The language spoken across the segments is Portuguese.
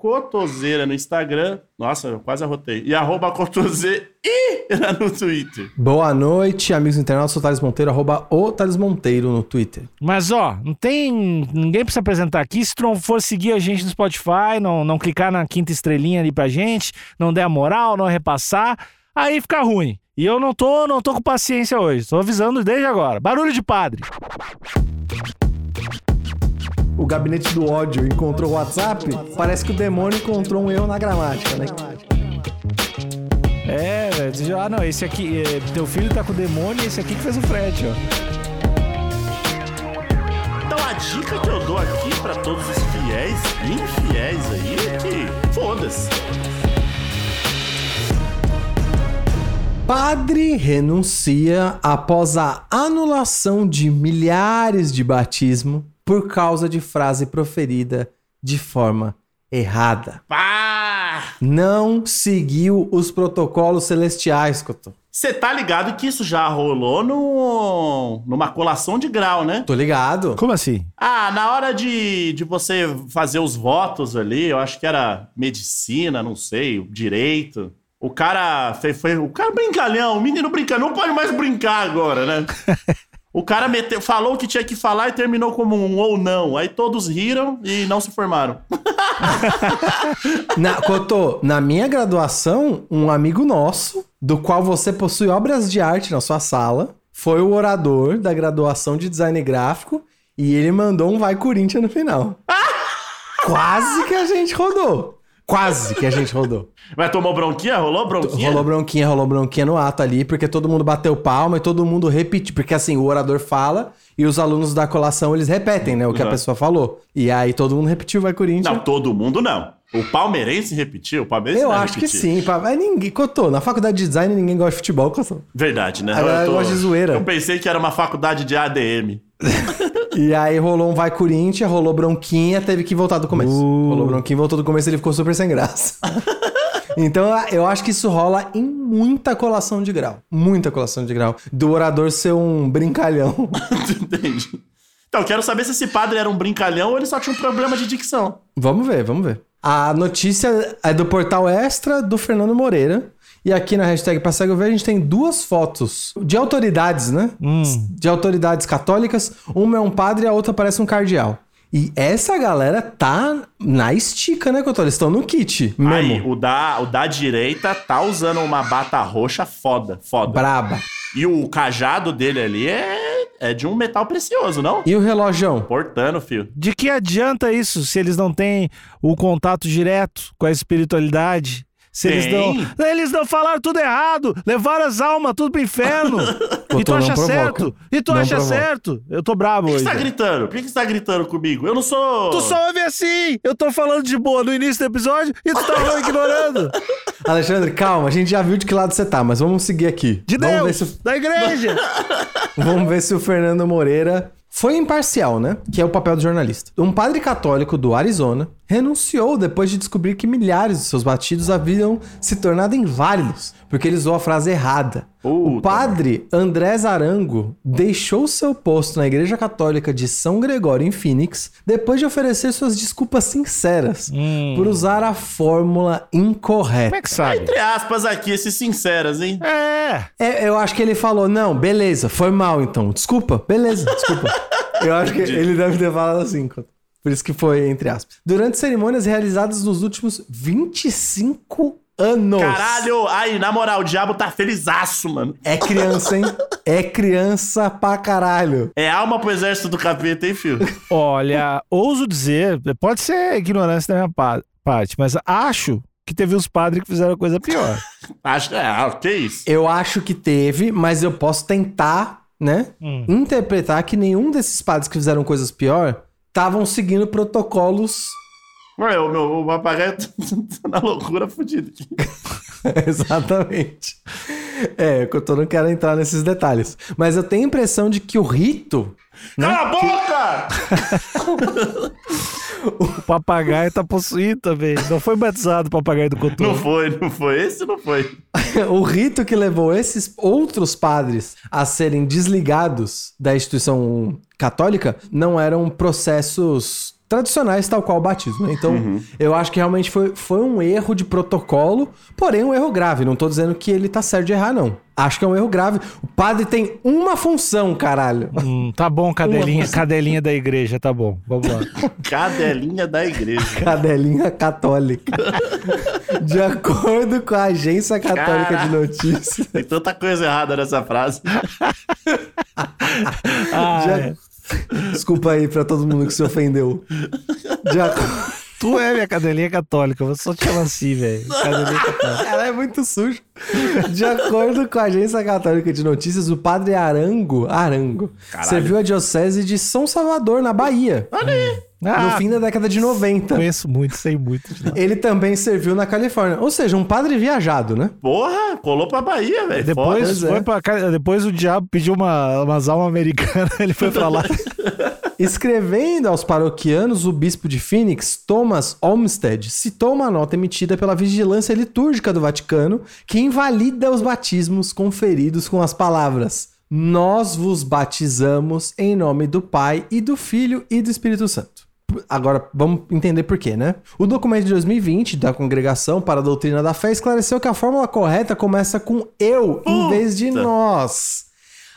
Cotoseira no Instagram. Nossa, eu quase arrotei. E arroba Cotoseira no Twitter. Boa noite, amigos internautas. Sou o Thales Monteiro, arroba o Thales Monteiro no Twitter. Mas ó, não tem. Ninguém precisa apresentar aqui. Se tu não for seguir a gente no Spotify, não, não clicar na quinta estrelinha ali pra gente, não der a moral, não repassar, aí fica ruim. E eu não tô, não tô com paciência hoje. Tô avisando desde agora. Barulho de padre. O gabinete do ódio encontrou o WhatsApp. Parece que o demônio encontrou um erro na gramática, né? É, velho. Ah, não, esse aqui. é, teu filho tá com o demônio e esse aqui que fez o frete, ó. Então a dica que eu dou aqui pra todos os fiéis e infiéis aí é que foda-se. Padre renuncia após a anulação de milhares de batismo por causa de frase proferida de forma errada. Pá! Não seguiu os protocolos celestiais, Cotô. Você tá ligado que isso já rolou no, numa colação de grau, né? Tô ligado. Como assim? Ah, na hora de, de você fazer os votos ali, eu acho que era medicina, não sei, direito. O cara foi, foi o cara brincalhão, o menino brincando, não pode mais brincar agora, né? O cara meteu, falou o que tinha que falar e terminou como um ou não. Aí todos riram e não se formaram. Na, Cotô, na minha graduação, um amigo nosso, do qual você possui obras de arte na sua sala, foi o orador da graduação de design gráfico e ele mandou um Vai Corinthians no final. Quase que a gente rodou. Quase que a gente rodou. Mas tomou bronquinha? Rolou bronquinha? Rolou bronquinha, rolou bronquinha no ato ali, porque todo mundo bateu palma e todo mundo repetiu. Porque assim, o orador fala e os alunos da colação eles repetem, né? O que a Uhum. pessoa falou. E aí todo mundo repetiu Vai Corinthians. Não, todo mundo não. O palmeirense repetiu, o palmeirense Eu acho que repetiu. sim. Mas ninguém. Cotô, na faculdade de design ninguém gosta de futebol, Cotô. Verdade, né? A galera gosta de zoeira. Eu pensei que era uma faculdade de ADM. E aí rolou um Vai Corinthians, rolou bronquinha, teve que voltar do começo. Uh. Rolou bronquinha, voltou do começo ele ficou super sem graça. então eu acho que isso rola em muita colação de grau. Muita colação de grau. Do orador ser um brincalhão. Entendi. Então, quero saber se esse padre era um brincalhão ou ele só tinha um problema de dicção. vamos ver, vamos ver. A notícia é do portal Extra do Fernando Moreira. E aqui na hashtag pra cego ver a gente tem duas fotos de autoridades, né? Hum. De autoridades católicas. Uma é um padre e a outra parece um cardeal. E essa galera tá na estica, né, Cotô? Eles estão no kit mesmo. Aí, o da, o da direita tá usando uma bata roxa foda, foda. Braba. E o cajado dele ali é, é de um metal precioso, não? E o relojão? Portando, filho. De que adianta isso se eles não têm o contato direto com a espiritualidade? Se eles não. Eles não falaram tudo errado, levaram as almas tudo pro inferno. e tu acha provoca. certo? E tu Não acha provoca. certo? Eu tô brabo Por que hoje. você tá gritando? Por que você tá gritando comigo? Eu não sou. Tu só ouve assim! Eu tô falando de boa no início do episódio e tu tá ignorando. Alexandre, calma, a gente já viu de que lado você tá, mas vamos seguir aqui. De vamos Deus! Ver se, Da igreja! vamos ver se o Fernando Moreira foi imparcial, né? Que é o papel do jornalista. Um padre católico do Arizona renunciou depois de descobrir que milhares de seus batidos haviam se tornado inválidos, porque ele usou a frase errada. o Puta, padre André Zarango deixou seu posto na Igreja Católica de São Gregório em Phoenix depois de oferecer suas desculpas sinceras por usar a fórmula incorreta. Como é que sabe? Entre aspas aqui, esses sinceras, hein? É! É, eu acho que ele falou, não, beleza, foi mal então. Desculpa, beleza, desculpa. eu acho que ele deve ter falado assim. Por isso que foi, entre aspas. Durante cerimônias realizadas nos últimos 25 anos. Caralho! Aí, na moral, o diabo tá felizaço, mano. É criança, hein? É criança pra caralho. É alma pro exército do capeta, hein, filho? Olha, ouso dizer, pode ser ignorância da minha pa- parte, mas acho que teve uns padres que fizeram coisa pior. Acho é, ah, que isso? Eu acho que teve, mas eu posso tentar, né? Hum. Interpretar que nenhum desses padres que fizeram coisas pior estavam seguindo protocolos Ué, o meu o papagaio tá na loucura fodida aqui. Exatamente. É, eu tô- não quero entrar nesses detalhes. Mas eu tenho a impressão de que o rito. Cala a boca! O papagaio tá possuído também. Não foi batizado o papagaio do Não Cotô. foi, não foi. Esse não foi. o rito que levou esses outros padres a serem desligados da instituição católica não eram processos tradicionais, tal qual o batismo. né? Então, eu acho que realmente foi, foi um erro de protocolo, porém um erro grave. Não tô dizendo que ele tá certo de errar, não. Acho que é um erro grave. O padre tem uma função, caralho. Hum, tá bom, cadelinha, cadelinha da igreja, tá bom. Vamos lá. Cadelinha da igreja. Cadelinha católica. De acordo com a Agência Católica de Notícias. Tem tanta coisa errada nessa frase. Ah, De é. Desculpa aí pra todo mundo que se ofendeu. De ac- Tu é minha cadelinha católica, eu vou só te chamar assim, velho. Cadelinha católica. Ela é muito suja. De acordo com a Agência Católica de Notícias, o padre Arango, Arango Caralho. serviu a diocese de São Salvador, na Bahia, Olha aí. No Ah, fim da década de 90. conheço muito, sei muito. Ele também serviu na Califórnia. Ou seja, um padre viajado, né? Porra, colou pra Bahia, velho. Depois, Pois é. foi pra, cá- depois o diabo pediu uma, umas almas americanas, ele foi pra lá. Escrevendo aos paroquianos, o bispo de Phoenix, Thomas Olmsted, citou uma nota emitida pela Vigilância Litúrgica do Vaticano que invalida os batismos conferidos com as palavras: Nós vos batizamos em nome do Pai e do Filho e do Espírito Santo. Agora, vamos entender por quê, né? O documento de 2020 da Congregação para a Doutrina da Fé esclareceu que a fórmula correta começa com eu em vez de Puta. nós.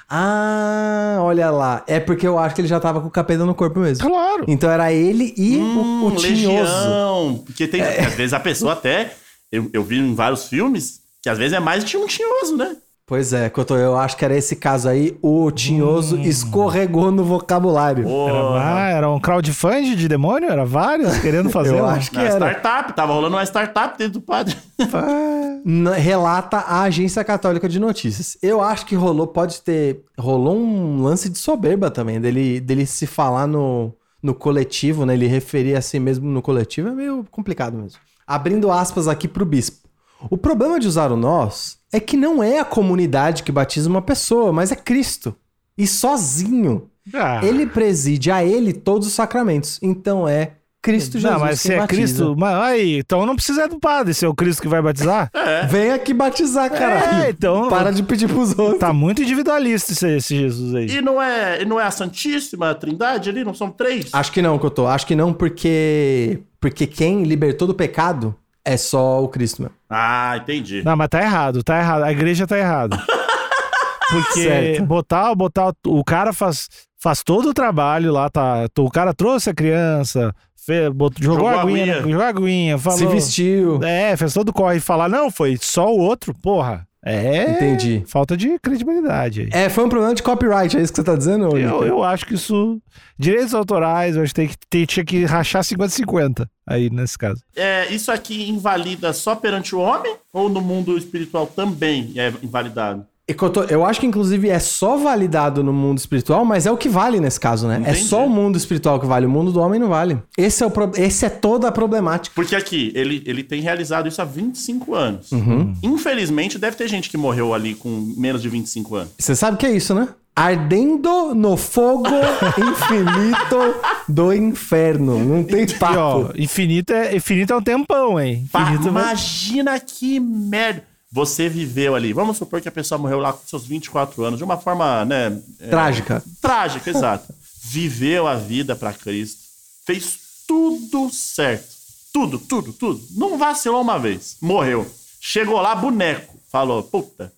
Ah, olha lá. É porque eu acho que ele já tava com o capeta no corpo mesmo. Claro. Então era ele e o, o Hum, tinhoso. legião. Porque tem, É. às vezes a pessoa até. Eu, eu vi em vários filmes que às vezes é mais de um tinhoso, né? Pois é, eu acho que era esse caso aí. O tinhoso escorregou no vocabulário. Era, ah, era um crowdfunding de demônio? Era vários querendo fazer? Eu acho que Na era. startup, tava rolando uma startup dentro do padre. N- relata a Agência Católica de Notícias. Eu acho que rolou, pode ter. Rolou um lance de soberba também, dele, dele se falar no, no coletivo, né? Ele referir a si mesmo no coletivo é meio complicado mesmo. Abrindo aspas aqui pro bispo. O problema de usar o nós é que não é a comunidade que batiza uma pessoa, mas é Cristo. E sozinho. Ah, Ele preside a ele todos os sacramentos. Então é Cristo Jesus. não, mas se é batiza. Cristo. Mas, aí, então não precisa do padre, se é o Cristo que vai batizar. Vem aqui batizar, caralho. É, então- Para de pedir pros outros. Tá muito individualista esse, esse Jesus aí. E não é, e não é a Santíssima Trindade ali? Não são três? Acho que não, Cotô. Acho que não, porque. Porque quem libertou do pecado é só o Cristo, mesmo. Ah, entendi. Não, mas tá errado, tá errado. A igreja tá errada. Porque Certo. botar, botar. O cara faz, faz todo o trabalho lá, tá? O cara trouxe a criança, fe- bot- jogou, Jogou aguinha, aguinha. jogou aguinha, falou. Se vestiu. É, fez todo o corre e falar, não, foi só o outro, porra. É. Entendi. Falta de credibilidade aí. É, foi um problema de copyright, é isso que você tá dizendo? ô, Eu, eu acho que isso. Direitos autorais, eu acho que, tem que ter- tinha que rachar 50-50 aí nesse caso. É, isso aqui invalida só perante o homem ou no mundo espiritual também é invalidado? E, Cotô, eu acho que inclusive é só validado no mundo espiritual, mas é o que vale nesse caso, né? É Entendi. só o mundo espiritual que vale, o mundo do homem não vale. Esse é, o pro... Esse é toda a problemática. Porque aqui, ele, ele tem realizado isso há 25 anos. Uhum. Infelizmente, deve ter gente que morreu ali com menos de 25 anos. Você sabe o que é isso, né? Ardendo no fogo infinito do inferno. Não tem E papo. ó, infinito é, infinito é um tempão, hein? Infinito imagina que merda. Você viveu ali. Vamos supor que a pessoa morreu lá com seus 24 anos, de uma forma, né? é, Trágica. Trágica, exato. Viveu a vida pra Cristo. Fez tudo certo. Tudo, tudo, tudo. Não vacilou uma vez. Morreu. Chegou lá, boneco. Falou, puta,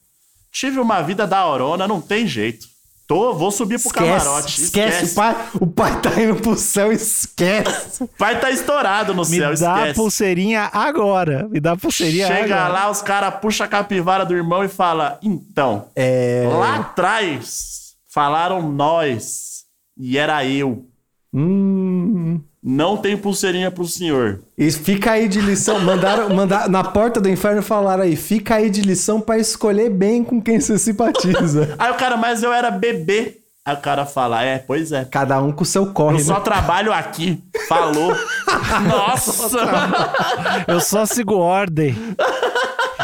tive uma vida da orona, não tem jeito. Tô, vou subir pro camarote. Esquece, O, pai, o pai tá indo pro céu, esquece. O pai tá estourado no Me céu, dá a esquece. pulseirinha agora. Me dá a pulseirinha Chega agora. lá, os caras puxam a capivara do irmão e fala: Então, É. lá atrás falaram nós e era eu. Hum. Não tem pulseirinha pro senhor. E fica aí de lição. Mandaram, mandaram na porta do inferno falaram aí, fica aí de lição pra escolher bem com quem você simpatiza. Aí o cara, mas eu era bebê. Aí o cara fala: É, pois é. Cada um com o seu corre, Eu só né? trabalho aqui. Falou. Nossa! Eu só sigo ordem.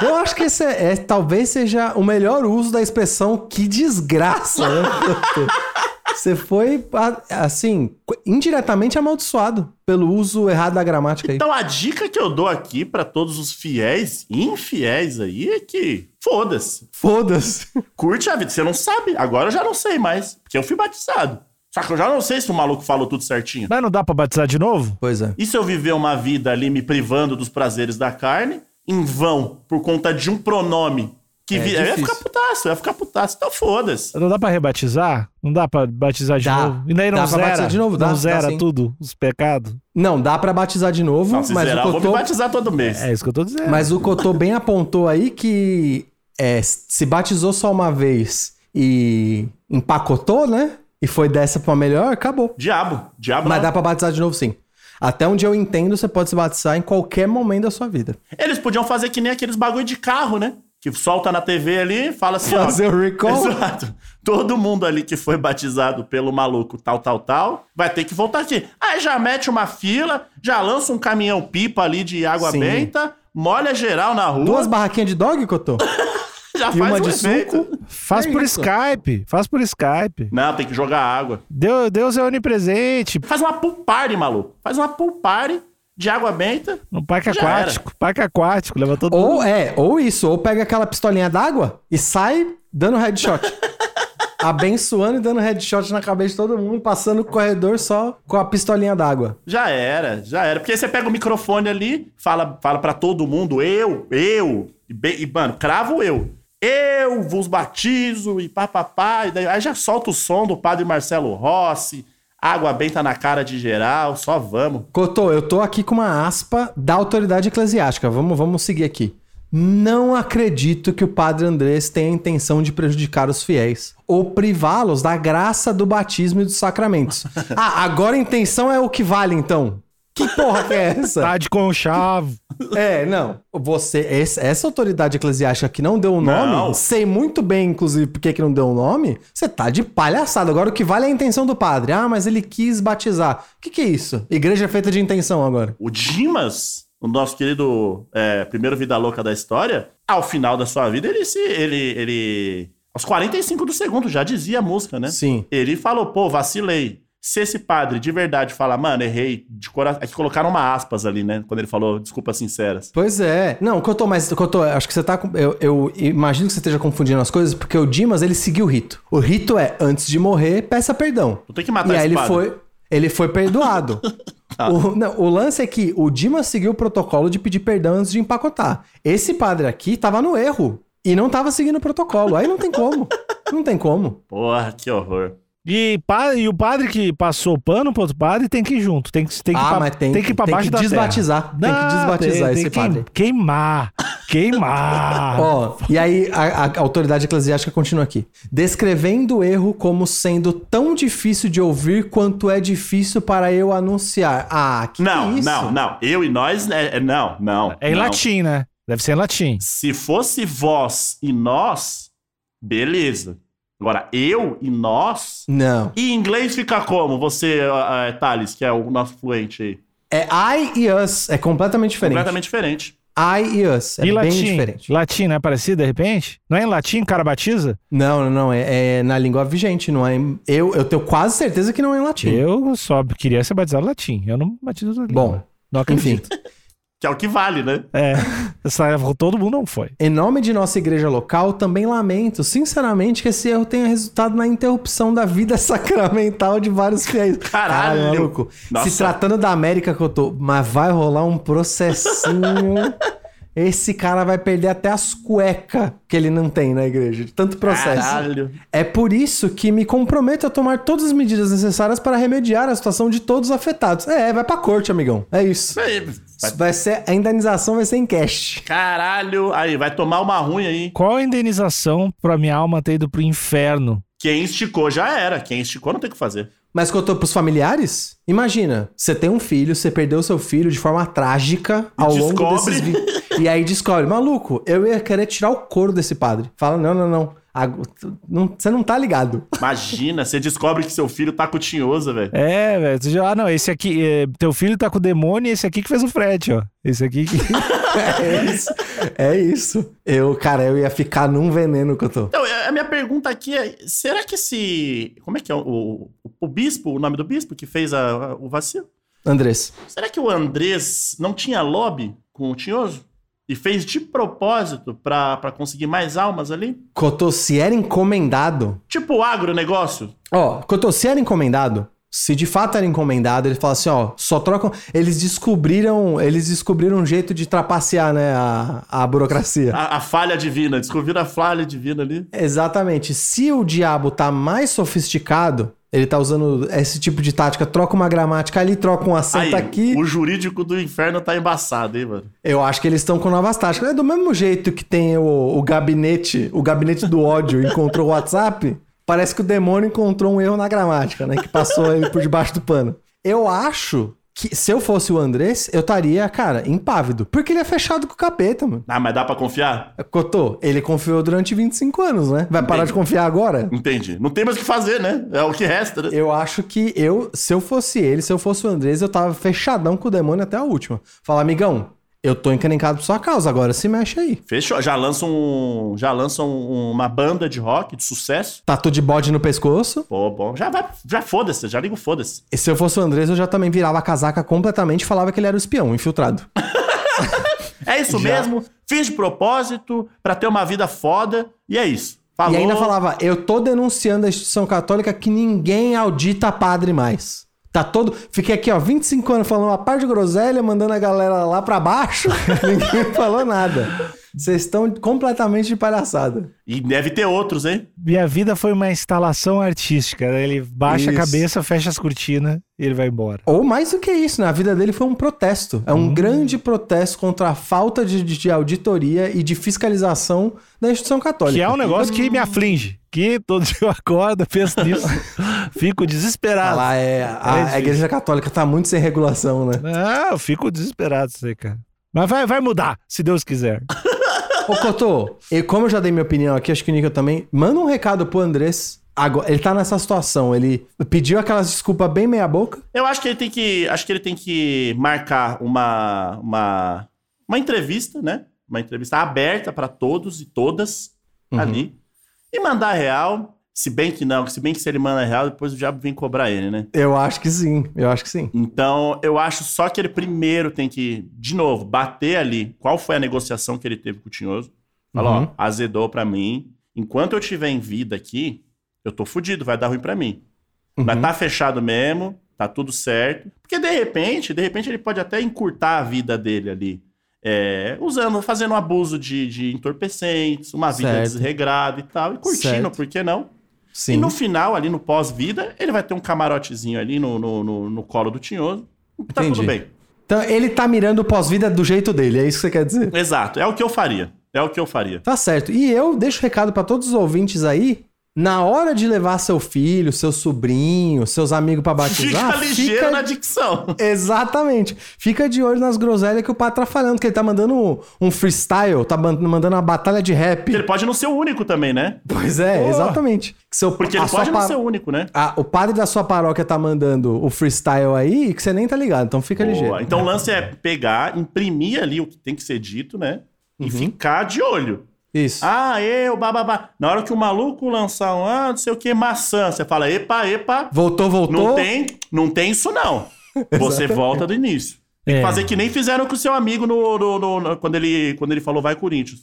Eu acho que esse é, é- talvez seja o melhor uso da expressão que desgraça, né? Você foi, assim, indiretamente amaldiçoado pelo uso errado da gramática aí. Então a dica que eu dou aqui pra todos os fiéis e infiéis aí é que foda-se. Foda-se. Curte a vida. Você não sabe. Agora eu já não sei mais. Porque eu fui batizado. Só que eu já não sei se o maluco falou tudo certinho. Mas não dá pra batizar de novo? Pois é. E se eu viver uma vida ali me privando dos prazeres da carne, em vão, por conta de um pronome que É vi... eu ia ficar putaço, eu ia ficar putaço. Então foda-se. Não dá pra rebatizar? Não dá pra batizar de Dá. novo? E daí não Dá pra zera? batizar de novo, dá, não dá zera sim. tudo, os pecados? Não, dá pra batizar de novo, Não, mas zerar, o eu vou me Cotô, batizar todo mês. É isso que eu tô dizendo. mas o Cotô bem apontou aí que é, se batizou só uma vez e empacotou, né? E foi dessa pra melhor, acabou. Diabo. Diabo Mas não. dá pra batizar de novo sim. Até onde eu entendo, você pode se batizar em qualquer momento da sua vida. Eles podiam fazer que nem aqueles bagulho de carro, né? Que solta na TV ali, fala assim, ó. Fazer o recall. Exato. Todo mundo ali que foi batizado pelo maluco tal, tal, tal, vai ter que voltar aqui. Aí já mete uma fila, já lança um caminhão pipa ali de água Sim. benta, molha geral na rua, Duas barraquinhas de dog, Cotô? já E faz uma um de efeito. suco. Faz É por isso. Skype. Faz por Skype. Não, tem que jogar água. Deus, Deus é onipresente. Faz uma pool party, maluco. Faz uma pool party de água benta. No parque aquático. Parque aquático. Leva todo mundo. Ou é, ou isso, ou pega aquela pistolinha d'água e sai dando headshot. Abençoando e dando headshot na cabeça de todo mundo, passando o corredor só com a pistolinha d'água. Já era, já era. Porque aí você pega o microfone ali, fala, fala para todo mundo, eu, eu, e, e, mano, cravo eu. Eu vos batizo e papapá. E daí, aí já solta o som do padre Marcelo Rossi, água benta na cara de geral, só vamos. Cotô, eu tô aqui com uma aspa da autoridade eclesiástica. Vamos, vamos seguir aqui. Não acredito que o padre Andrés tenha a intenção de prejudicar os fiéis ou privá-los da graça do batismo e dos sacramentos. ah, agora a intenção é o que vale, então. Que porra que é essa? Tá de conchavo. É, não. Você, esse- essa autoridade eclesiástica que não deu o nome, Não. sei muito bem, inclusive, por que que não deu o nome, você tá de palhaçada. Agora o que vale é a intenção do padre. Ah, mas ele quis batizar. O que, que é isso? Igreja é feita de intenção agora. O Dimas, o nosso querido é, primeiro vida louca da história, ao final da sua vida, ele se. Ele. ele aos 45 do segundo, já dizia a música, né? Sim. Ele falou, pô, vacilei. Se esse padre de verdade falar, mano, errei, de coração. É que colocaram uma aspas ali, né? Quando ele falou desculpas sinceras. Pois é. Não, Cotô, mas Cotô, acho que você tá. Eu, eu imagino que você esteja confundindo as coisas, porque o Dimas, ele seguiu o rito. O rito é, antes de morrer, peça perdão. Tu tem que matar E aí esse ele padre. foi, ele foi perdoado. o, não, o lance é que o Dimas seguiu o protocolo de pedir perdão antes de empacotar. Esse padre aqui tava no erro e não tava seguindo o protocolo. Aí não tem como. Não tem como. Porra, que horror. E, e o padre que passou o pano pro outro padre tem que ir junto. Tem que, tem que, ir Ah, pra- mas tem tem que ir pra que- tem baixo que da terra. desbatizar. Tem que desbatizar esse que padre. Queimar. Queimar. Ó, e aí a, a autoridade eclesiástica continua aqui. Descrevendo o erro como sendo tão difícil de ouvir quanto é difícil para eu anunciar. Ah, que não, que é isso? não, não. Eu e nós, é, é- não, não. é em não. latim, né? Deve ser em latim. Se fosse vós e nós, beleza. Agora, eu e nós. Não. E em inglês fica como? Você, ah, Thales, que é o nosso fluente aí. É I e us. É completamente diferente. Completamente diferente. I e us. É e bem latim? diferente. Latim não é parecido, de repente? Não é em latim o cara batiza? Não, não, não. É, é na língua vigente, não é. em- Eu, eu tenho quase certeza que não é em latim. Eu só queria ser batizado em latim. Eu não batizo na língua. Bom, não enfim. Que é o que vale, né? É. Essa, todo mundo não foi. Em nome de nossa igreja local, também lamento, sinceramente, que esse erro tenha resultado na interrupção da vida sacramental de vários fiéis. Caralho! maluco. Nossa. Se tratando da América que eu tô, mas vai rolar um processinho. Esse cara vai perder até as cuecas que ele não tem na igreja, de tanto processo. Caralho. É por isso que me comprometo a tomar todas as medidas necessárias para remediar a situação de todos os afetados. É, vai pra corte, amigão. É isso. Isso aí. Vai- Vai ser, a indenização vai ser em cash. Caralho. Aí, vai tomar uma ruim aí. Qual a indenização pra minha alma ter ido pro inferno? Quem esticou já era. Quem esticou não tem o que fazer. Mas tô pros familiares? Imagina, você tem um filho, você perdeu seu filho de forma trágica ao longo descobre. desses vi- E aí descobre, maluco, eu ia querer tirar o couro desse padre. Fala, não, não, não. Você não tá ligado. Imagina, você descobre que seu filho tá com tinhoso, velho. É, velho. Ah, não, esse aqui. é, teu filho tá com o demônio e esse aqui que fez o frete, ó. Esse aqui que. É isso. É isso. Eu, cara, eu ia ficar num veneno que eu tô. Então, a minha pergunta aqui é: será que esse. Como é que é o, o, o bispo, o nome do bispo que fez a- a- o vacilo? Andrés. Será que o Andrés não tinha lobby com o Tinhoso? E fez de propósito pra, pra conseguir mais almas ali? Era encomendado. Tipo o agronegócio? Ó, se era encomendado. Se de fato era encomendado, ele fala assim, ó, só trocam. Eles descobriram. Eles descobriram um jeito de trapacear, né, a, a burocracia. A, a falha divina. Descobriram a falha divina ali. Exatamente. Se o diabo tá mais sofisticado, ele tá usando esse tipo de tática, troca uma gramática ali, troca um acento Aí, aqui. o jurídico do inferno tá embaçado, hein, mano? Eu acho que eles estão com novas táticas. É do mesmo jeito que tem o, o gabinete, o gabinete do ódio encontrou o WhatsApp. Parece que o demônio encontrou um erro na gramática, né? Que passou ele por debaixo do pano. Eu acho que se eu fosse o Andrés, eu estaria, cara, impávido. Porque ele é fechado com o capeta, mano. Ah, mas dá pra confiar? Cotô, ele confiou durante 25 anos, né? Vai parar de confiar agora? Entendi. Não tem mais o que fazer, né? É o que resta, né? Eu acho que eu, se eu fosse ele, se eu fosse o Andrés, eu tava fechadão com o demônio até a última. Fala, amigão, eu tô encrencado por sua causa, agora se mexe aí. Fechou. Já lançam um, já lançam um- uma banda de rock de sucesso. Tatu de bode no pescoço. Pô, bom. Já vai, já foda-se, já liga o foda-se. E se eu fosse o Andrés, eu já também virava a casaca completamente e falava que ele era o espião, infiltrado. É isso Já. mesmo. Fiz de propósito pra ter uma vida foda e é isso. Falou. E ainda falava, eu tô denunciando a instituição católica que ninguém audita padre mais. Tá todo. Fiquei aqui, ó, 25 anos falando uma parte de groselha, mandando a galera lá pra baixo. ninguém falou nada. Vocês estão completamente de palhaçada. E deve ter outros, hein? Minha vida foi uma instalação artística. né? Ele baixa Isso. a cabeça, fecha as cortinas e ele vai embora. Ou mais do que isso, na vida dele foi um protesto. É um grande protesto contra a falta de, de auditoria e de fiscalização da instituição católica. Que é um negócio que me aflige. Que todo dia eu acordo, penso nisso, fico desesperado. Lá é, a, É a igreja católica tá muito sem regulação, né? Ah, eu fico desesperado, aí, cara. Mas vai, vai mudar, se Deus quiser. Ô, Cotô, e como eu já dei minha opinião aqui, acho que o Nico também, manda um recado pro Andrés. Agora, ele tá nessa situação, ele pediu aquelas desculpas bem meia boca. Eu acho que ele tem que, acho que ele tem que marcar uma uma uma entrevista, né? Uma entrevista aberta pra todos e todas Uhum. ali e mandar real. Se bem que não, se bem que se ele manda real, depois o diabo vem cobrar ele, né? Eu acho que sim, eu acho que sim. Então, eu acho só que ele primeiro tem que, de novo, bater ali qual foi a negociação que ele teve com o Tinhoso. Falar, Uhum. ó, azedou pra mim. Enquanto eu tiver em vida aqui, eu tô fudido, vai dar ruim pra mim. Mas Uhum. tá fechado mesmo, tá tudo certo. Porque de repente, de repente ele pode até encurtar a vida dele ali. É, usando, fazendo um abuso de, de entorpecentes, uma vida Certo. desregrada e tal, e curtindo, Certo. por que não? Sim. E no final, ali no pós-vida, ele vai ter um camarotezinho ali no, no, no, no colo do Tinhoso. Tá Entendi. tudo bem. Então, ele tá mirando o pós-vida do jeito dele, é isso que você quer dizer? Exato, é o que eu faria. É o que eu faria. Tá certo. E eu deixo recado pra todos os ouvintes aí. Na hora de levar seu filho, seu sobrinho, seus amigos pra batizar, Fica ligeiro na dicção. Exatamente. Fica de olho nas groselhas que o pai tá falando, que ele tá mandando um, freestyle, tá man- mandando uma batalha de rap. Ele pode não ser o único também, né? Pois é, exatamente. Seu, Porque ele pode não pa- ser o único, né? a- o padre da sua paróquia tá mandando o freestyle aí que você nem tá ligado, então fica Boa. ligeiro. Então o lance é pegar, imprimir ali o que tem que ser dito, né? E Uhum. ficar de olho. Isso. Ah, eu, bababá. Na hora que o maluco lançar um, ah, não sei o que, maçã, você fala, epa, epa, Voltou, voltou. não tem, não tem isso não. Você volta do início. Tem que É. fazer que nem fizeram com o seu amigo no, no- no- no- quando, ele, quando ele falou vai Corinthians.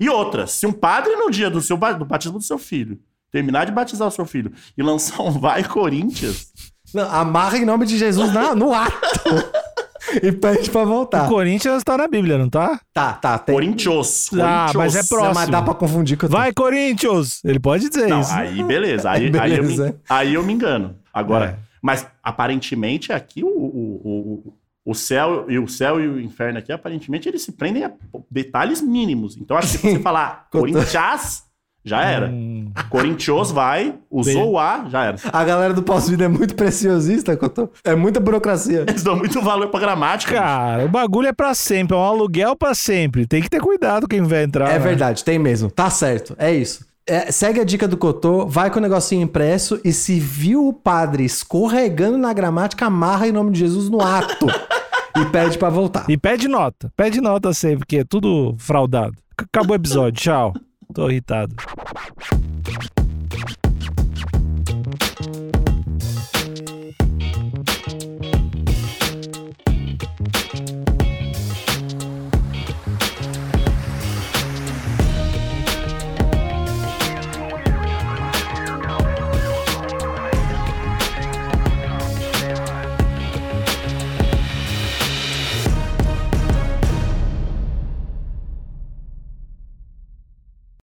E outra, se um padre no dia do, seu, do batismo do seu filho terminar de batizar o seu filho e lançar um vai Corinthians, Não, amarra em nome de Jesus na- no ato. e pede pra voltar. O Corinthians tá na Bíblia, não tá? Tá, tá. Tem... Corinthians. Ah, mas é Corinthians. próximo. Não, mas dá pra confundir com o Vai, Corinthians! Ele pode dizer Não, isso. aí beleza. Aí, aí, eu Beleza. me, aí eu me engano. Agora, É. mas aparentemente aqui o, o, o, o céu e o céu e o inferno aqui, aparentemente, eles se prendem a detalhes mínimos. Então, acho que se você falar Corinthians, já era. Hum. Corinthians vai, usou o A, já era. A galera do pós-vida é muito preciosista, Cotô. É muita burocracia. Eles dão muito valor pra gramática. Cara, o bagulho é pra sempre, é um aluguel pra sempre. Tem que ter cuidado quem vai entrar. É né? verdade, tem mesmo. Tá certo. É isso. é, segue a dica do Cotô, vai com o negocinho impresso e se viu o padre escorregando na gramática, amarra em nome de Jesus no ato e pede pra voltar. E pede nota. Pede nota sempre, porque é tudo fraudado. Acabou o episódio. Tchau. Tô irritado.